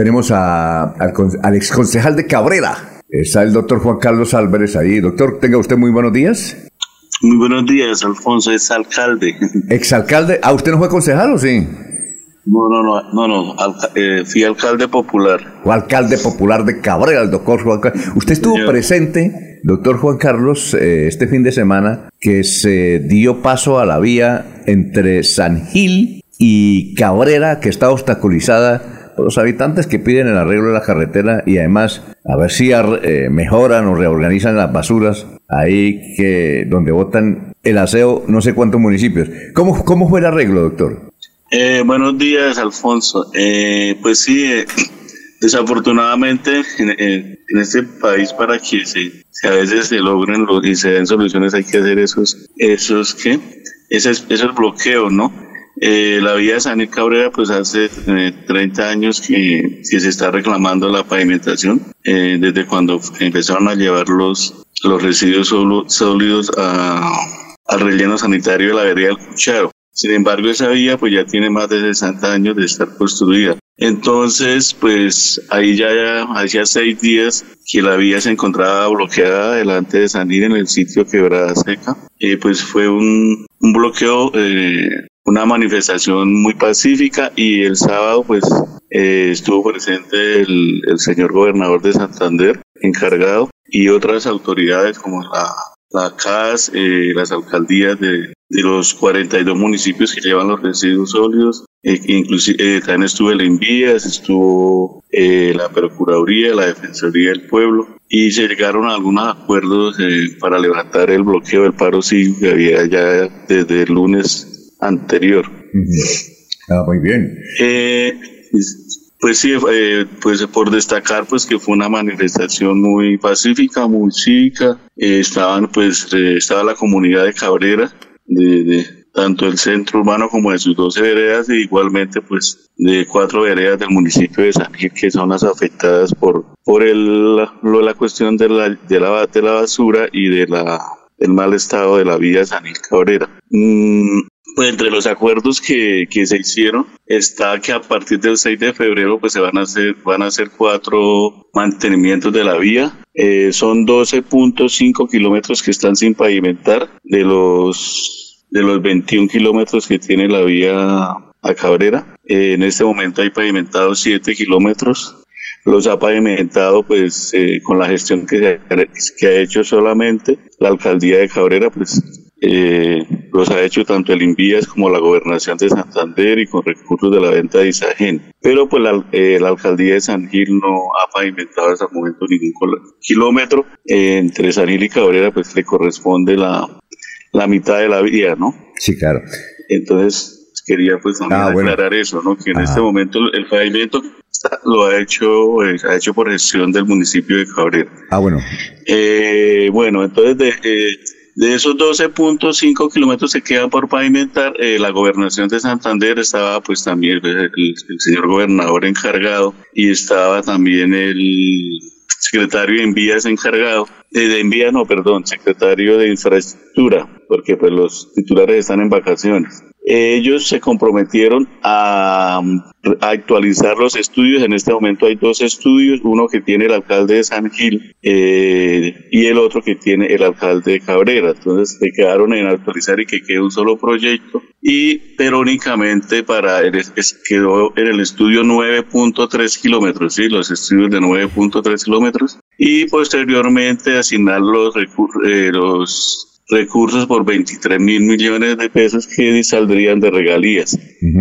tenemos a, al, al exconcejal de Cabrera. Está el doctor Juan Carlos Álvarez ahí. Doctor, tenga usted muy buenos días. Muy buenos días, Alfonso, es alcalde. Exalcalde. ¿Ah, usted no fue concejal o sí? No, no, no, no, no eh, fui alcalde popular. O alcalde popular de Cabrera, el doctor Juan Carlos. Usted estuvo presente, doctor Juan Carlos, eh, este fin de semana que se dio paso a la vía entre San Gil y Cabrera, que está obstaculizada los habitantes que piden el arreglo de la carretera y además a ver si eh, mejoran o reorganizan las basuras ahí que donde votan el aseo no sé cuántos municipios. ¿Cómo, cómo fue el arreglo, doctor? Eh, buenos días, Alfonso. Eh, pues sí, eh, desafortunadamente en, este país para que se, a veces se logren y se den soluciones hay que hacer esos, esos que, esos, esos bloqueos, ¿no? La vía de San Cabrera, pues hace 30 años que, que, se está reclamando la pavimentación, desde cuando empezaron a llevar los, los residuos sólidos a, al relleno sanitario de la vereda del Cucharo. Sin embargo, esa vía pues ya tiene más de 60 años de estar construida. Entonces, pues ahí ya hacía seis días que la vía se encontraba bloqueada delante de San en el sitio Quebrada Seca. Y pues fue un, un bloqueo, eh, una manifestación muy pacífica y el sábado pues eh, estuvo presente el, el señor gobernador de Santander encargado y otras autoridades como la la CAS, eh, las alcaldías de, de, los 42 municipios que llevan los residuos sólidos, eh, inclusive eh, también estuvo el Envías, estuvo eh, la Procuraduría, la Defensoría del Pueblo, y se llegaron a algunos acuerdos para levantar el bloqueo del paro cívico que había ya desde el lunes anterior. Ah, muy bien. Pues sí, eh, pues por destacar pues que fue una manifestación muy pacífica, muy chica. Eh, estaban pues eh, estaba la comunidad de Cabrera, de, de, tanto el centro urbano como de sus 12 veredas, e igualmente pues de cuatro veredas del municipio de San Gil, que son las afectadas por por el lo, la cuestión de la, de la de la basura y de la del mal estado de la vía San Gil Cabrera. Mm, pues entre los acuerdos que, que, se hicieron está que a partir del 6 de febrero pues se van a hacer van a hacer cuatro mantenimientos de la vía. Eh, son 12.5 kilómetros que están sin pavimentar de los de los 21 kilómetros que tiene la vía a Cabrera. Eh, en este momento hay pavimentados 7 kilómetros. Los ha pavimentado pues eh, con la gestión que, que ha hecho solamente la alcaldía de Cabrera pues eh, los ha hecho tanto el Invías como la Gobernación de Santander y con recursos de la venta de Isagen. Pero pues la, eh, la alcaldía de San Gil no ha pavimentado hasta el momento ningún kilómetro. Eh, entre San Gil y Cabrera pues le corresponde la, la mitad de la vía, ¿no? Sí, claro. Entonces quería pues también ah, aclarar eso, ¿no? Que en este momento el pavimento lo ha hecho eh, ha hecho por gestión del municipio de Cabrera. Ah, bueno. Eh, bueno, entonces de, eh, de esos 12.5 kilómetros que quedan por pavimentar, eh, la gobernación de Santander estaba pues también el, el, señor gobernador encargado y estaba también el secretario de envías encargado, eh, de envías no, perdón, secretario de infraestructura, porque pues los titulares están en vacaciones ellos se comprometieron a, actualizar los estudios. En este momento hay dos estudios, uno que tiene el alcalde de San Gil eh, y el otro que tiene el alcalde de Cabrera. Entonces se quedaron en actualizar y que quede un solo proyecto. Y pero únicamente para el, quedó en el estudio 9.3 kilómetros, ¿sí? los estudios de 9.3 kilómetros. Y posteriormente asignar los, eh, los recursos por 23 mil millones de pesos que saldrían de regalías.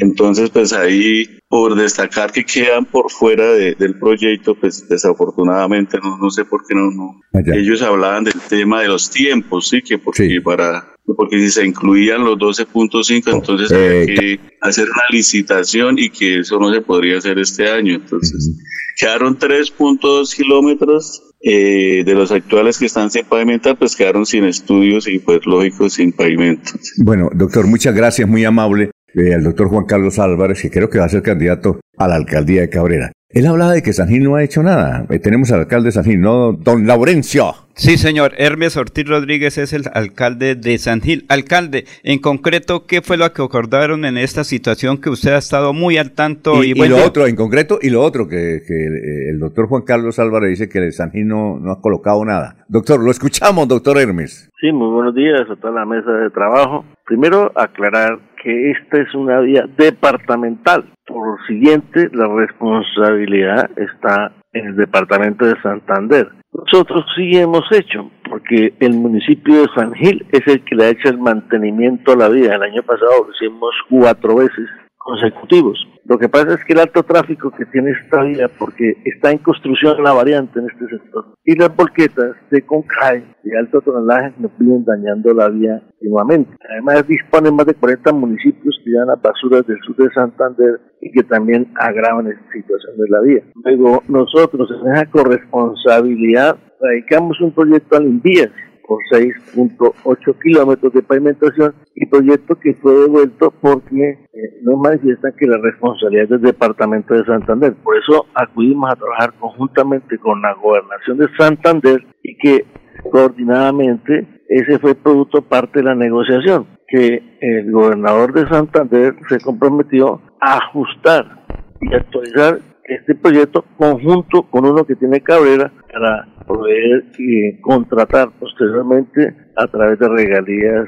Entonces, pues ahí, por destacar que quedan por fuera del proyecto, pues desafortunadamente, no, no sé por qué no, no. Ellos hablaban del tema de los tiempos, sí, que porque para porque si se incluían los 12.5, entonces había que hacer una licitación y que eso no se podría hacer este año. Entonces, quedaron 3.2 kilómetros eh, de los actuales que están sin pavimentar, pues quedaron sin estudios y pues lógico sin pavimento. Bueno, doctor, muchas gracias, muy amable. eh, al doctor Juan Carlos Álvarez, que creo que va a ser candidato a la alcaldía de Cabrera. Él hablaba de que San Gil no ha hecho nada. Eh, tenemos al alcalde de San Gil, ¿no? Don Laurencio. Sí, señor. Hermes Ortiz Rodríguez es el alcalde de San Gil. Alcalde, en concreto, ¿qué fue lo que acordaron en esta situación que usted ha estado muy al tanto? Y, lo otro, en concreto, y lo otro, que, eh, el doctor Juan Carlos Álvarez dice que San Gil no, no ha colocado nada. Doctor, lo escuchamos, doctor Hermes. Sí, muy buenos días a toda la mesa de trabajo. Primero, aclarar que esta es una vía departamental. Por siguiente, la responsabilidad está en el departamento de Santander. Nosotros sí hemos hecho, porque el municipio de San Gil es el que le ha hecho el mantenimiento a la vía. El año pasado lo hicimos cuatro veces consecutivos. Lo que pasa es que el alto tráfico que tiene esta vía, porque está en construcción la variante en este sector, y las volquetas de Concay de alto tonelaje nos vienen dañando la vía continuamente. Además, disponen más de 40 municipios que llevan las basuras del sur de Santander y que también agravan esta situación de la vía. Luego, nosotros en esa corresponsabilidad radicamos un proyecto al Invías con 6.8 kilómetros de pavimentación y proyecto que fue devuelto porque eh, no manifiestan que la responsabilidad es del Departamento de Santander. Por eso acudimos a trabajar conjuntamente con la Gobernación de Santander y que coordinadamente ese fue producto parte de la negociación, que el gobernador de Santander se comprometió a ajustar y actualizar este proyecto conjunto con uno que tiene Cabrera para poder eh, contratar posteriormente a través de regalías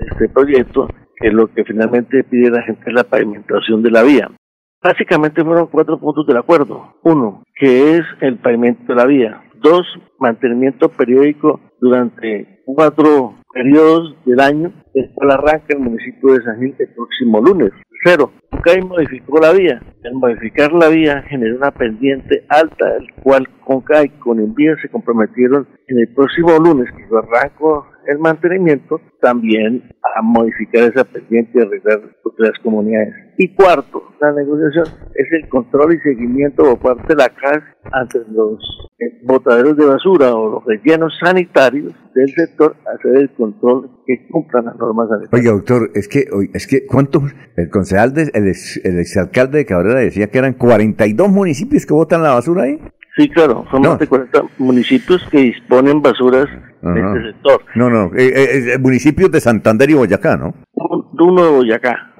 este proyecto, que es lo que finalmente pide la gente es la pavimentación de la vía. Básicamente fueron cuatro puntos del acuerdo. Uno, que es el pavimento de la vía. Dos, mantenimiento periódico durante cuatro periodos del año, el cual arranca el municipio de San Gil el próximo lunes. Cero, Concay modificó la vía. Al modificar la vía generó una pendiente alta, el cual Concay con envío se comprometieron en el próximo lunes, que yo arranco el mantenimiento, también a modificar esa pendiente y arreglar las comunidades. Y cuarto, la negociación es el control y seguimiento por parte de la CAS ante los eh, botaderos de basura o los rellenos sanitarios del sector, hacer el control que cumplan las normas sanitarias. Oiga, doctor, es que, es que ¿cuántos? El concejal, de, el, el exalcalde de Cabrera decía que eran 42 municipios que botan la basura ahí. Sí, claro, son más de 40 municipios que disponen basuras en este sector. No, no, eh, eh, municipios de Santander y Boyacá, ¿no? Uno de Boyacá,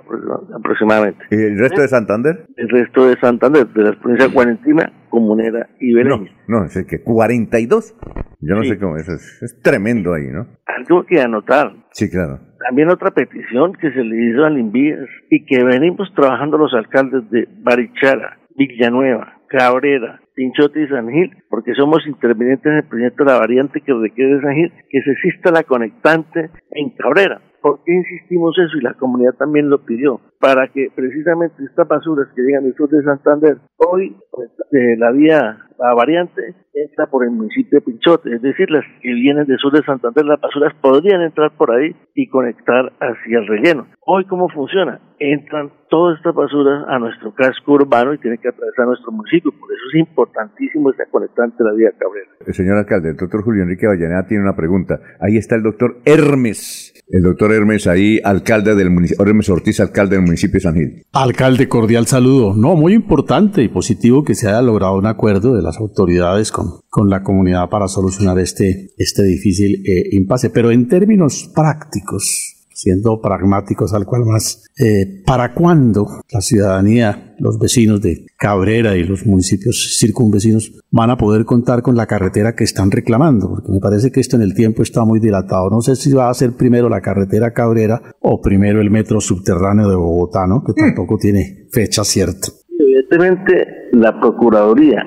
aproximadamente. ¿Y el resto de Santander? El resto de Santander, de las provincias Cuarentina, Comunera y Belén. No, no, es que 42. Yo no sé cómo es, es tremendo ahí, ¿no? Algo que anotar. Sí, claro. También otra petición que se le hizo al Invías y que venimos trabajando los alcaldes de Barichara, Villanueva, Cabrera, Pinchote y San Gil, porque somos intervinientes en el proyecto de la variante que requiere San Gil, que se exista la conectante en Cabrera. ¿Por qué insistimos eso? Y la comunidad también lo pidió, para que precisamente estas basuras que llegan del sur de Santander, hoy pues, de la vía, la variante, entra por el municipio de Pinchote, es decir, las que vienen del sur de Santander, las basuras podrían entrar por ahí y conectar hacia el relleno. Hoy, ¿cómo funciona? Entran todas estas basuras a nuestro casco urbano y tienen que atravesar nuestro municipio, por eso es importantísimo esta conectante de la vía Cabrera. El señor alcalde, el doctor Julio Enrique Vallaneda tiene una pregunta. Ahí está el doctor Hermes, el doctor Hermes ahí, alcalde del municipio, Hermes Ortiz, alcalde del municipio de San Gil. Alcalde, cordial saludo. No, muy importante y positivo que se haya logrado un acuerdo de las autoridades con, con la comunidad para solucionar este, este difícil eh, impasse. Pero en términos prácticos, siendo pragmáticos al cual más, eh, ¿para cuándo la ciudadanía, los vecinos de Cabrera y los municipios circunvecinos van a poder contar con la carretera que están reclamando? Porque me parece que esto en el tiempo está muy dilatado. No sé si va a ser primero la carretera Cabrera o primero el metro subterráneo de Bogotá, ¿no? Que tampoco tiene fecha cierta. Evidentemente, la Procuraduría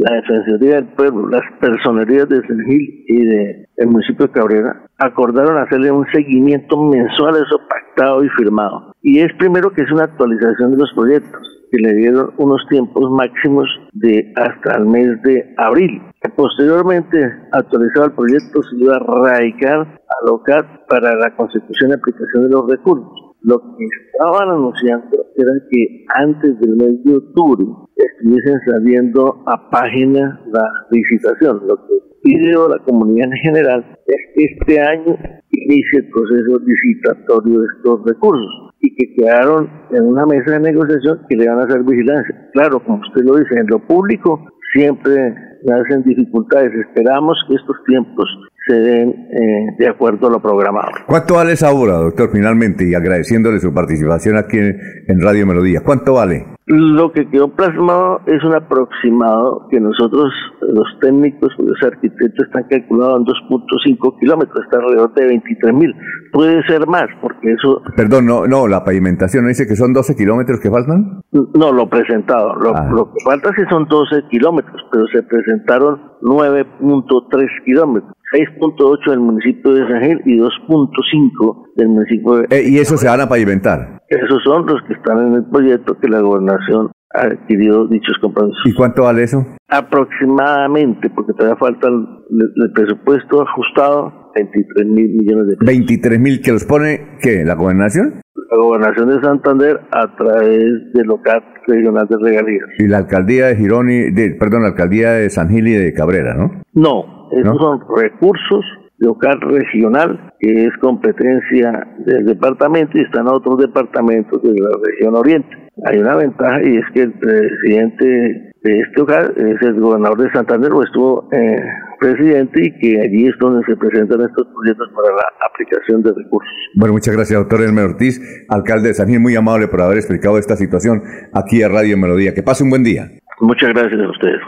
la Defensoría del Pueblo, las personerías de San Gil y del el municipio de Cabrera acordaron hacerle un seguimiento mensual a eso pactado y firmado. Y es primero que es una actualización de los proyectos, que le dieron unos tiempos máximos de hasta el mes de abril. Posteriormente, actualizado el proyecto, se iba a radicar a LOCAT para la consecución y aplicación de los recursos lo que estaban anunciando era que antes del mes de octubre estuviesen saliendo a página la licitación. Lo que pide la comunidad en general es que este año inicie el proceso licitatorio de estos recursos. y que quedaron en una mesa de negociación que le van a hacer vigilancia. Claro, como usted lo dice, en lo público siempre hacen dificultades. Esperamos que estos tiempos se den eh, de acuerdo a lo programado. ¿Cuánto vale esa obra, doctor, finalmente? Y agradeciéndole su participación aquí en, Radio Melodía. ¿Cuánto vale? Lo que quedó plasmado es un aproximado que nosotros, los técnicos, los arquitectos, están calculando en 2.5 kilómetros, está alrededor de 23 mil. Puede ser más, porque eso... Perdón, no, no, la pavimentación ¿no dice que son 12 kilómetros que faltan? No, lo presentado. Lo, ah. lo que falta sí son 12 kilómetros, pero se presentaron 9.3 kilómetros. 6.8 del municipio de San Gil y 2.5 del municipio de... Eh, ¿Y eso se van a pavimentar? Esos son los que están en el proyecto que la gobernación ha adquirido dichos compromisos. ¿Y cuánto vale eso? Aproximadamente, porque todavía falta el, presupuesto ajustado, 23 mil millones de pesos. 23 mil que los pone, ¿qué? ¿La gobernación? La gobernación de Santander a través del local regional de regalías. Y la alcaldía de Girón y, de, perdón, la alcaldía de San Gil y de Cabrera, ¿no? No, esos son recursos local regional, que es competencia del departamento y están otros departamentos de la región oriente. Hay una ventaja y es que el presidente de este hogar es el gobernador de Santander o estuvo eh, presidente y que allí es donde se presentan estos proyectos para la aplicación de recursos. Bueno, muchas gracias, doctor Elmer Ortiz, alcalde de San Gil, muy amable por haber explicado esta situación aquí a Radio Melodía. Que pase un buen día. Muchas gracias a ustedes.